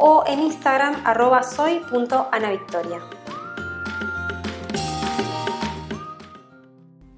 o en Instagram arroba soy.anavictoria.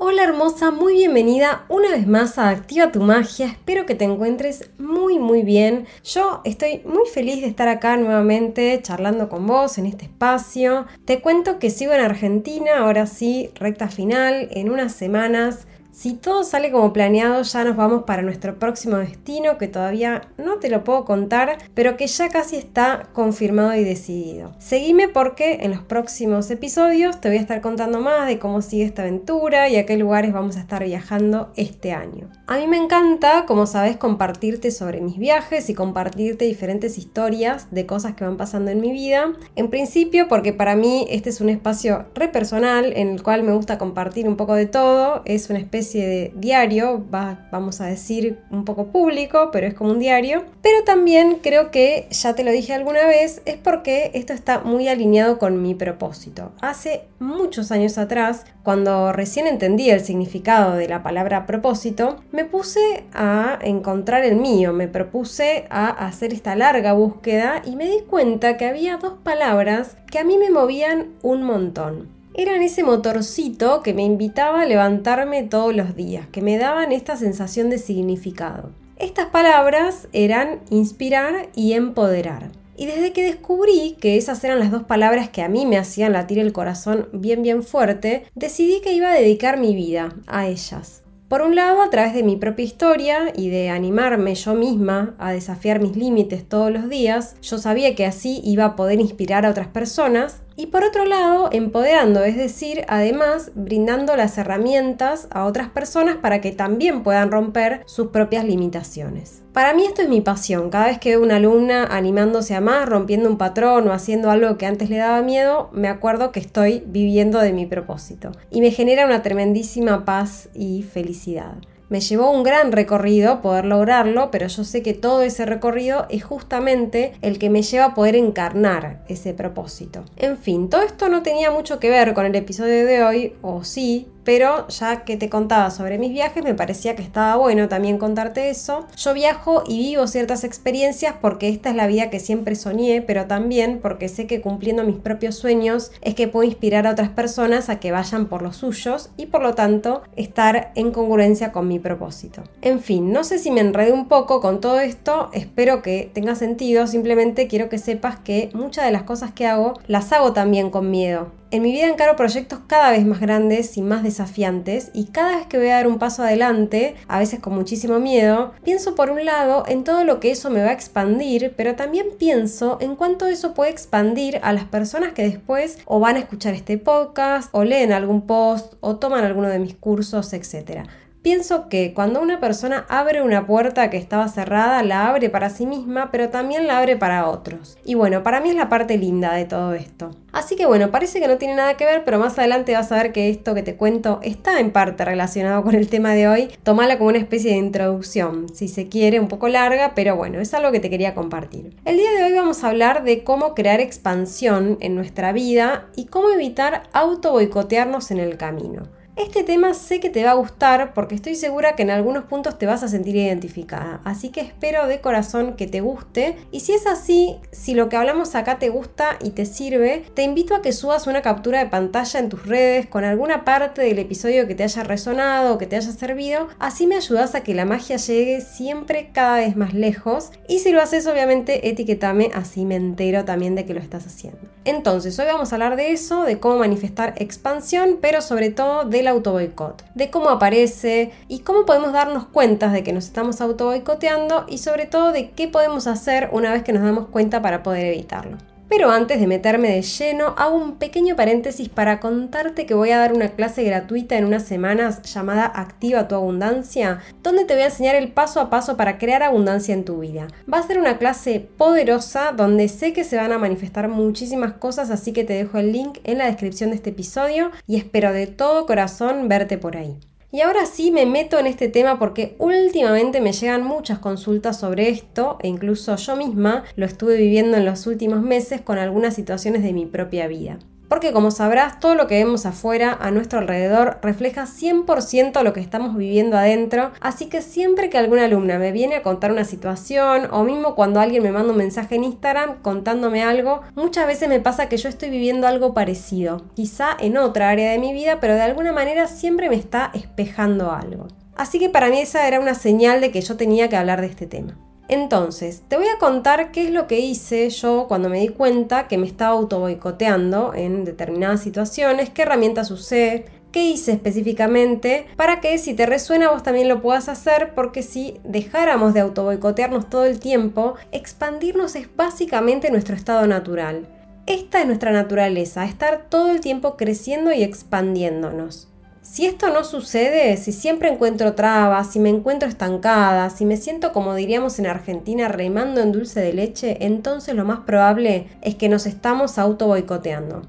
Hola hermosa, muy bienvenida una vez más a Activa tu Magia. Espero que te encuentres muy muy bien. Yo estoy muy feliz de estar acá nuevamente charlando con vos en este espacio. Te cuento que sigo en Argentina, ahora sí, recta final, en unas semanas si todo sale como planeado, ya nos vamos para nuestro próximo destino, que todavía no te lo puedo contar, pero que ya casi está confirmado y decidido. Seguime porque en los próximos episodios te voy a estar contando más de cómo sigue esta aventura y a qué lugares vamos a estar viajando este año. A mí me encanta, como sabes, compartirte sobre mis viajes y compartirte diferentes historias de cosas que van pasando en mi vida. En principio, porque para mí este es un espacio re personal en el cual me gusta compartir un poco de todo, es una especie de diario, vamos a decir un poco público, pero es como un diario. Pero también creo que, ya te lo dije alguna vez, es porque esto está muy alineado con mi propósito. Hace muchos años atrás, cuando recién entendí el significado de la palabra propósito, me puse a encontrar el mío, me propuse a hacer esta larga búsqueda y me di cuenta que había dos palabras que a mí me movían un montón eran ese motorcito que me invitaba a levantarme todos los días, que me daban esta sensación de significado. Estas palabras eran inspirar y empoderar. Y desde que descubrí que esas eran las dos palabras que a mí me hacían latir el corazón bien bien fuerte, decidí que iba a dedicar mi vida a ellas. Por un lado, a través de mi propia historia y de animarme yo misma a desafiar mis límites todos los días, yo sabía que así iba a poder inspirar a otras personas y por otro lado, empoderando, es decir, además brindando las herramientas a otras personas para que también puedan romper sus propias limitaciones. Para mí esto es mi pasión. Cada vez que veo una alumna animándose a más, rompiendo un patrón o haciendo algo que antes le daba miedo, me acuerdo que estoy viviendo de mi propósito. Y me genera una tremendísima paz y felicidad. Me llevó un gran recorrido poder lograrlo, pero yo sé que todo ese recorrido es justamente el que me lleva a poder encarnar ese propósito. En fin, todo esto no tenía mucho que ver con el episodio de hoy, o sí, pero ya que te contaba sobre mis viajes, me parecía que estaba bueno también contarte eso. Yo viajo y vivo ciertas experiencias porque esta es la vida que siempre soñé, pero también porque sé que cumpliendo mis propios sueños es que puedo inspirar a otras personas a que vayan por los suyos y por lo tanto estar en congruencia con mi propósito. En fin, no sé si me enredé un poco con todo esto, espero que tenga sentido, simplemente quiero que sepas que muchas de las cosas que hago las hago también con miedo. En mi vida encaro proyectos cada vez más grandes y más desafiantes y cada vez que voy a dar un paso adelante, a veces con muchísimo miedo, pienso por un lado en todo lo que eso me va a expandir, pero también pienso en cuánto eso puede expandir a las personas que después o van a escuchar este podcast o leen algún post o toman alguno de mis cursos, etc. Pienso que cuando una persona abre una puerta que estaba cerrada, la abre para sí misma, pero también la abre para otros. Y bueno, para mí es la parte linda de todo esto. Así que bueno, parece que no tiene nada que ver, pero más adelante vas a ver que esto que te cuento está en parte relacionado con el tema de hoy. Tómala como una especie de introducción, si se quiere, un poco larga, pero bueno, es algo que te quería compartir. El día de hoy vamos a hablar de cómo crear expansión en nuestra vida y cómo evitar auto boicotearnos en el camino. Este tema sé que te va a gustar porque estoy segura que en algunos puntos te vas a sentir identificada, así que espero de corazón que te guste. Y si es así, si lo que hablamos acá te gusta y te sirve, te invito a que subas una captura de pantalla en tus redes con alguna parte del episodio que te haya resonado o que te haya servido, así me ayudas a que la magia llegue siempre cada vez más lejos. Y si lo haces obviamente etiquetame así me entero también de que lo estás haciendo. Entonces, hoy vamos a hablar de eso, de cómo manifestar expansión, pero sobre todo de auto boicot, de cómo aparece y cómo podemos darnos cuenta de que nos estamos auto boicoteando y sobre todo de qué podemos hacer una vez que nos damos cuenta para poder evitarlo. Pero antes de meterme de lleno, hago un pequeño paréntesis para contarte que voy a dar una clase gratuita en unas semanas llamada Activa tu Abundancia, donde te voy a enseñar el paso a paso para crear abundancia en tu vida. Va a ser una clase poderosa donde sé que se van a manifestar muchísimas cosas, así que te dejo el link en la descripción de este episodio y espero de todo corazón verte por ahí. Y ahora sí me meto en este tema porque últimamente me llegan muchas consultas sobre esto e incluso yo misma lo estuve viviendo en los últimos meses con algunas situaciones de mi propia vida. Porque como sabrás, todo lo que vemos afuera, a nuestro alrededor, refleja 100% lo que estamos viviendo adentro, así que siempre que alguna alumna me viene a contar una situación, o mismo cuando alguien me manda un mensaje en Instagram contándome algo, muchas veces me pasa que yo estoy viviendo algo parecido, quizá en otra área de mi vida, pero de alguna manera siempre me está espejando algo. Así que para mí esa era una señal de que yo tenía que hablar de este tema. Entonces, te voy a contar qué es lo que hice yo cuando me di cuenta que me estaba auto boicoteando en determinadas situaciones, qué herramientas usé, qué hice específicamente para que si te resuena vos también lo puedas hacer porque si dejáramos de auto boicotearnos todo el tiempo, expandirnos es básicamente nuestro estado natural. Esta es nuestra naturaleza, estar todo el tiempo creciendo y expandiéndonos. Si esto no sucede, si siempre encuentro trabas, si me encuentro estancada, si me siento como diríamos en Argentina remando en dulce de leche, entonces lo más probable es que nos estamos auto boicoteando.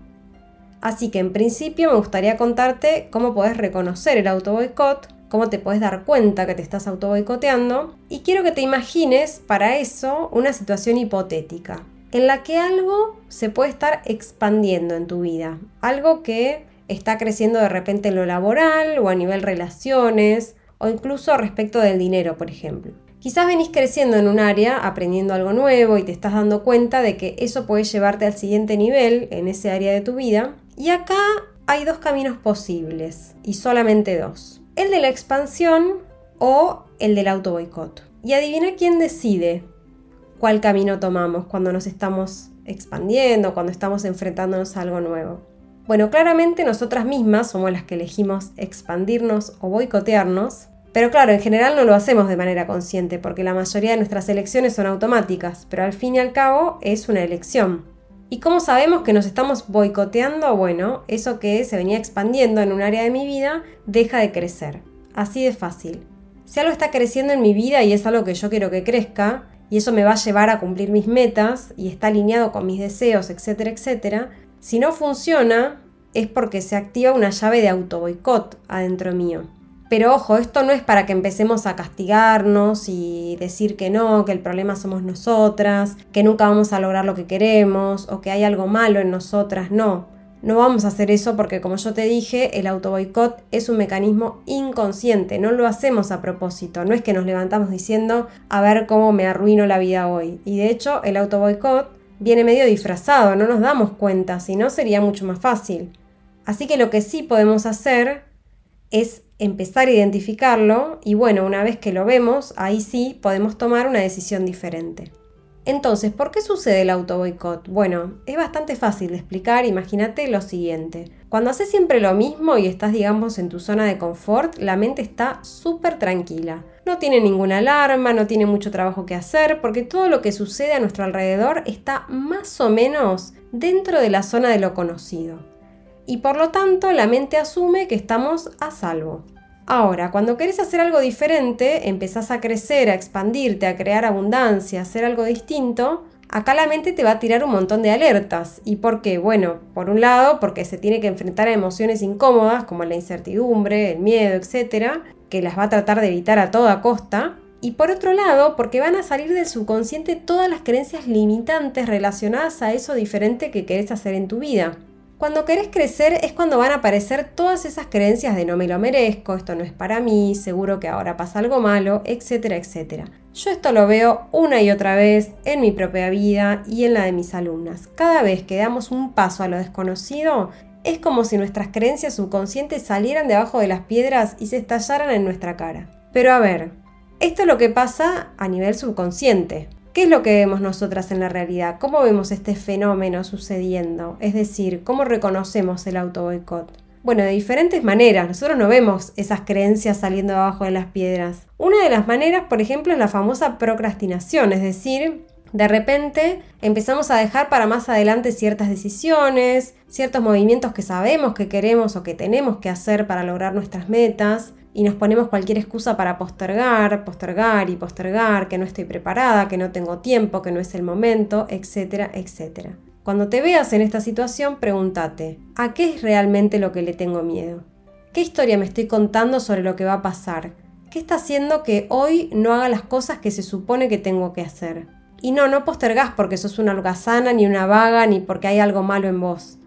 Así que en principio me gustaría contarte cómo puedes reconocer el auto boicot, cómo te puedes dar cuenta que te estás auto boicoteando y quiero que te imagines para eso una situación hipotética en la que algo se puede estar expandiendo en tu vida, algo que está creciendo de repente en lo laboral o a nivel relaciones o incluso respecto del dinero, por ejemplo. Quizás venís creciendo en un área, aprendiendo algo nuevo y te estás dando cuenta de que eso puede llevarte al siguiente nivel en ese área de tu vida. Y acá hay dos caminos posibles y solamente dos. El de la expansión o el del auto boicot. Y adivina quién decide cuál camino tomamos cuando nos estamos expandiendo, cuando estamos enfrentándonos a algo nuevo. Bueno, claramente nosotras mismas somos las que elegimos expandirnos o boicotearnos, pero claro, en general no lo hacemos de manera consciente porque la mayoría de nuestras elecciones son automáticas, pero al fin y al cabo es una elección. ¿Y cómo sabemos que nos estamos boicoteando? Bueno, eso que se venía expandiendo en un área de mi vida deja de crecer. Así de fácil. Si algo está creciendo en mi vida y es algo que yo quiero que crezca, y eso me va a llevar a cumplir mis metas y está alineado con mis deseos, etcétera, etcétera, si no funciona, es porque se activa una llave de auto boicot adentro mío. Pero ojo, esto no es para que empecemos a castigarnos y decir que no, que el problema somos nosotras, que nunca vamos a lograr lo que queremos o que hay algo malo en nosotras, no. No vamos a hacer eso porque como yo te dije, el auto boicot es un mecanismo inconsciente, no lo hacemos a propósito, no es que nos levantamos diciendo a ver cómo me arruino la vida hoy. Y de hecho, el auto boicot viene medio disfrazado, no nos damos cuenta, si no sería mucho más fácil. Así que lo que sí podemos hacer es empezar a identificarlo y bueno, una vez que lo vemos, ahí sí podemos tomar una decisión diferente. Entonces, ¿por qué sucede el auto boicot? Bueno, es bastante fácil de explicar, imagínate lo siguiente. Cuando haces siempre lo mismo y estás, digamos, en tu zona de confort, la mente está súper tranquila. No tiene ninguna alarma, no tiene mucho trabajo que hacer, porque todo lo que sucede a nuestro alrededor está más o menos dentro de la zona de lo conocido. Y por lo tanto, la mente asume que estamos a salvo. Ahora, cuando querés hacer algo diferente, empezás a crecer, a expandirte, a crear abundancia, a hacer algo distinto, acá la mente te va a tirar un montón de alertas. ¿Y por qué? Bueno, por un lado, porque se tiene que enfrentar a emociones incómodas como la incertidumbre, el miedo, etc., que las va a tratar de evitar a toda costa. Y por otro lado, porque van a salir del subconsciente todas las creencias limitantes relacionadas a eso diferente que querés hacer en tu vida. Cuando querés crecer es cuando van a aparecer todas esas creencias de no me lo merezco, esto no es para mí, seguro que ahora pasa algo malo, etcétera, etcétera. Yo esto lo veo una y otra vez en mi propia vida y en la de mis alumnas. Cada vez que damos un paso a lo desconocido, es como si nuestras creencias subconscientes salieran debajo de las piedras y se estallaran en nuestra cara. Pero a ver, esto es lo que pasa a nivel subconsciente. ¿Qué es lo que vemos nosotras en la realidad? ¿Cómo vemos este fenómeno sucediendo? Es decir, ¿cómo reconocemos el auto boicot? Bueno, de diferentes maneras. Nosotros no vemos esas creencias saliendo debajo de las piedras. Una de las maneras, por ejemplo, es la famosa procrastinación, es decir, De repente empezamos a dejar para más adelante ciertas decisiones, ciertos movimientos que sabemos que queremos o que tenemos que hacer para lograr nuestras metas y nos ponemos cualquier excusa para postergar, postergar y postergar, que no estoy preparada, que no tengo tiempo, que no es el momento, etcétera, etcétera. Cuando te veas en esta situación, pregúntate, ¿a qué es realmente lo que le tengo miedo? ¿Qué historia me estoy contando sobre lo que va a pasar? ¿Qué está haciendo que hoy no haga las cosas que se supone que tengo que hacer? Y no, no postergás porque sos una holgazana, ni una vaga, ni porque hay algo malo en vos.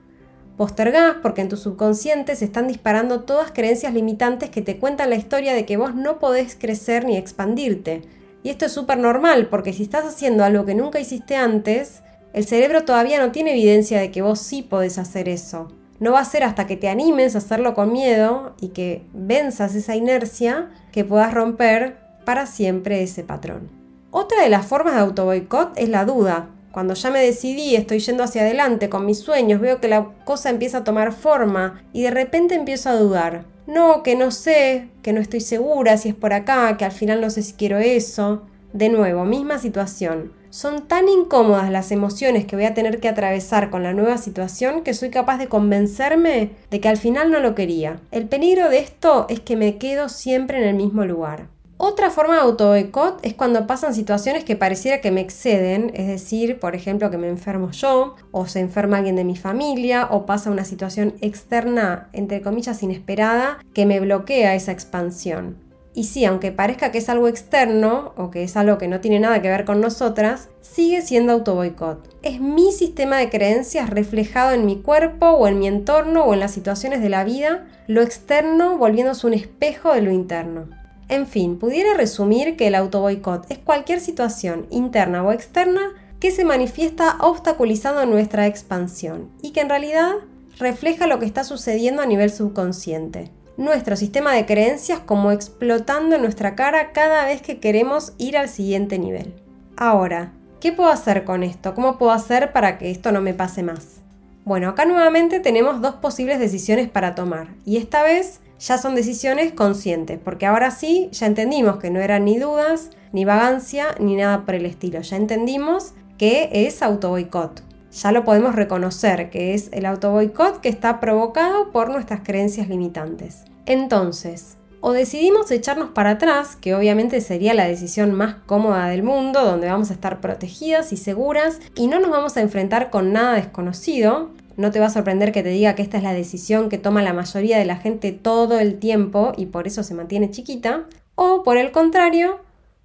Postergás porque en tu subconsciente se están disparando todas creencias limitantes que te cuentan la historia de que vos no podés crecer ni expandirte. Y esto es súper normal porque si estás haciendo algo que nunca hiciste antes, el cerebro todavía no tiene evidencia de que vos sí podés hacer eso. No va a ser hasta que te animes a hacerlo con miedo y que venzas esa inercia que puedas romper para siempre ese patrón. Otra de las formas de autoboicot es la duda. Cuando ya me decidí, estoy yendo hacia adelante con mis sueños, veo que la cosa empieza a tomar forma y de repente empiezo a dudar. No, que no sé, que no estoy segura si es por acá, que al final no sé si quiero eso. De nuevo, misma situación. Son tan incómodas las emociones que voy a tener que atravesar con la nueva situación que soy capaz de convencerme de que al final no lo quería. El peligro de esto es que me quedo siempre en el mismo lugar. Otra forma de autoboicot es cuando pasan situaciones que pareciera que me exceden, es decir, por ejemplo, que me enfermo yo, o se enferma alguien de mi familia, o pasa una situación externa, entre comillas, inesperada, que me bloquea esa expansión. Y sí, aunque parezca que es algo externo o que es algo que no tiene nada que ver con nosotras, sigue siendo autoboicot. Es mi sistema de creencias reflejado en mi cuerpo o en mi entorno o en las situaciones de la vida, lo externo volviéndose un espejo de lo interno. En fin, pudiera resumir que el autoboicot es cualquier situación interna o externa que se manifiesta obstaculizando nuestra expansión y que en realidad refleja lo que está sucediendo a nivel subconsciente. Nuestro sistema de creencias como explotando nuestra cara cada vez que queremos ir al siguiente nivel. Ahora, ¿qué puedo hacer con esto? ¿Cómo puedo hacer para que esto no me pase más? Bueno, acá nuevamente tenemos dos posibles decisiones para tomar y esta vez ya son decisiones conscientes, porque ahora sí ya entendimos que no eran ni dudas, ni vagancia, ni nada por el estilo. Ya entendimos que es autoboicot. Ya lo podemos reconocer, que es el autoboicot que está provocado por nuestras creencias limitantes. Entonces, o decidimos echarnos para atrás, que obviamente sería la decisión más cómoda del mundo, donde vamos a estar protegidas y seguras y no nos vamos a enfrentar con nada desconocido, no te va a sorprender que te diga que esta es la decisión que toma la mayoría de la gente todo el tiempo y por eso se mantiene chiquita. O por el contrario,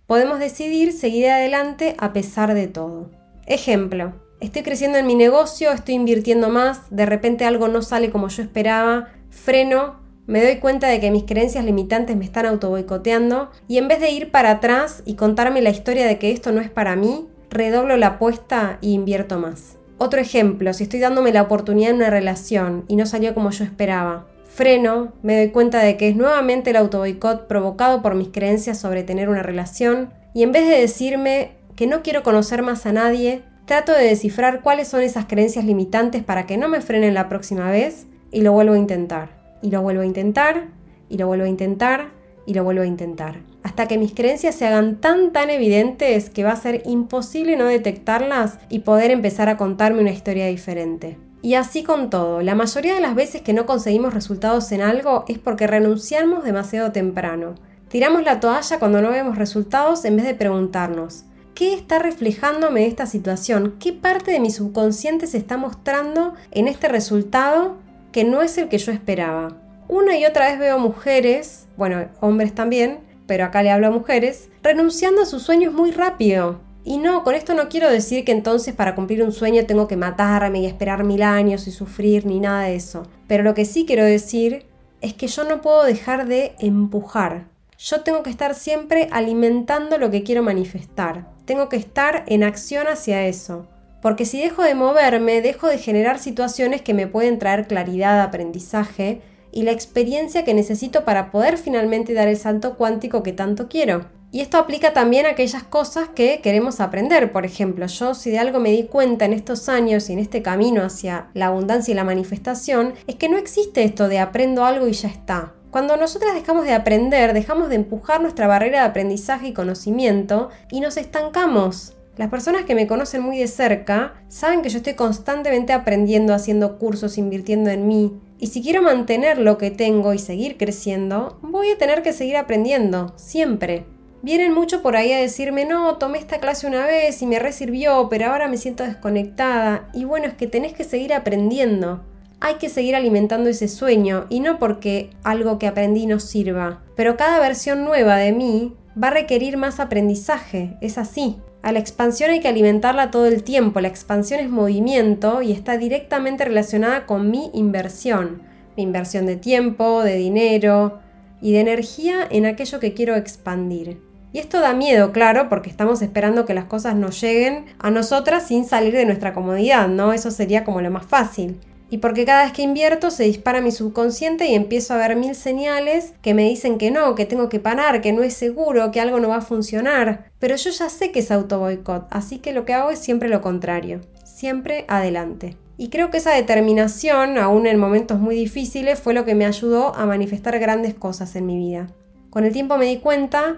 podemos decidir seguir adelante a pesar de todo. Ejemplo, estoy creciendo en mi negocio, estoy invirtiendo más, de repente algo no sale como yo esperaba, freno, me doy cuenta de que mis creencias limitantes me están autoboicoteando y en vez de ir para atrás y contarme la historia de que esto no es para mí, redoblo la apuesta y invierto más. Otro ejemplo, si estoy dándome la oportunidad en una relación y no salió como yo esperaba, freno, me doy cuenta de que es nuevamente el autoboicot provocado por mis creencias sobre tener una relación y en vez de decirme que no quiero conocer más a nadie, trato de descifrar cuáles son esas creencias limitantes para que no me frenen la próxima vez y lo vuelvo a intentar, y lo vuelvo a intentar, y lo vuelvo a intentar, y lo vuelvo a intentar hasta que mis creencias se hagan tan tan evidentes que va a ser imposible no detectarlas y poder empezar a contarme una historia diferente. Y así con todo, la mayoría de las veces que no conseguimos resultados en algo es porque renunciamos demasiado temprano. Tiramos la toalla cuando no vemos resultados en vez de preguntarnos, ¿qué está reflejándome esta situación? ¿Qué parte de mi subconsciente se está mostrando en este resultado que no es el que yo esperaba? Una y otra vez veo mujeres, bueno, hombres también, pero acá le hablo a mujeres, renunciando a sus sueños muy rápido. Y no, con esto no quiero decir que entonces para cumplir un sueño tengo que matarme y esperar mil años y sufrir ni nada de eso. Pero lo que sí quiero decir es que yo no puedo dejar de empujar. Yo tengo que estar siempre alimentando lo que quiero manifestar. Tengo que estar en acción hacia eso. Porque si dejo de moverme, dejo de generar situaciones que me pueden traer claridad, aprendizaje y la experiencia que necesito para poder finalmente dar el salto cuántico que tanto quiero. Y esto aplica también a aquellas cosas que queremos aprender. Por ejemplo, yo si de algo me di cuenta en estos años y en este camino hacia la abundancia y la manifestación, es que no existe esto de aprendo algo y ya está. Cuando nosotras dejamos de aprender, dejamos de empujar nuestra barrera de aprendizaje y conocimiento y nos estancamos. Las personas que me conocen muy de cerca saben que yo estoy constantemente aprendiendo, haciendo cursos, invirtiendo en mí. Y si quiero mantener lo que tengo y seguir creciendo, voy a tener que seguir aprendiendo, siempre. Vienen mucho por ahí a decirme, no, tomé esta clase una vez y me resirvió, pero ahora me siento desconectada. Y bueno, es que tenés que seguir aprendiendo. Hay que seguir alimentando ese sueño y no porque algo que aprendí no sirva. Pero cada versión nueva de mí va a requerir más aprendizaje, es así. A la expansión hay que alimentarla todo el tiempo, la expansión es movimiento y está directamente relacionada con mi inversión, mi inversión de tiempo, de dinero y de energía en aquello que quiero expandir. Y esto da miedo, claro, porque estamos esperando que las cosas nos lleguen a nosotras sin salir de nuestra comodidad, ¿no? Eso sería como lo más fácil y porque cada vez que invierto se dispara mi subconsciente y empiezo a ver mil señales que me dicen que no, que tengo que parar, que no es seguro, que algo no va a funcionar. Pero yo ya sé que es auto boicot, así que lo que hago es siempre lo contrario, siempre adelante. Y creo que esa determinación, aún en momentos muy difíciles, fue lo que me ayudó a manifestar grandes cosas en mi vida. Con el tiempo me di cuenta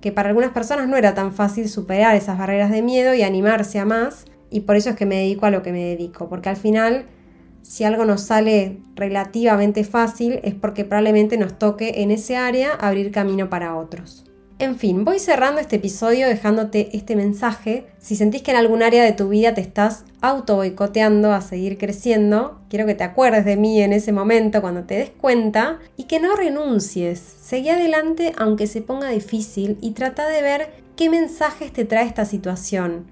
que para algunas personas no era tan fácil superar esas barreras de miedo y animarse a más, y por eso es que me dedico a lo que me dedico, porque al final si algo nos sale relativamente fácil es porque probablemente nos toque en ese área abrir camino para otros. En fin, voy cerrando este episodio dejándote este mensaje. Si sentís que en algún área de tu vida te estás auto boicoteando a seguir creciendo, quiero que te acuerdes de mí en ese momento cuando te des cuenta y que no renuncies. Seguí adelante aunque se ponga difícil y trata de ver qué mensajes te trae esta situación.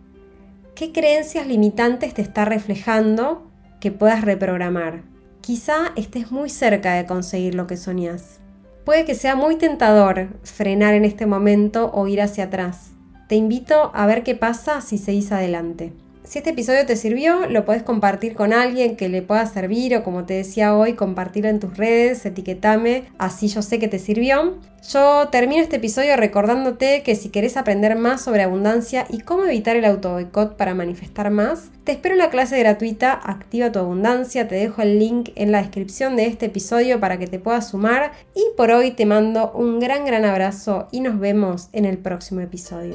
¿Qué creencias limitantes te está reflejando que puedas reprogramar. Quizá estés muy cerca de conseguir lo que soñás. Puede que sea muy tentador frenar en este momento o ir hacia atrás. Te invito a ver qué pasa si seguís adelante. Si este episodio te sirvió, lo puedes compartir con alguien que le pueda servir o como te decía hoy, compartirlo en tus redes, etiquetame, así yo sé que te sirvió. Yo termino este episodio recordándote que si querés aprender más sobre abundancia y cómo evitar el auto boicot para manifestar más, te espero en la clase gratuita Activa tu abundancia, te dejo el link en la descripción de este episodio para que te puedas sumar y por hoy te mando un gran gran abrazo y nos vemos en el próximo episodio.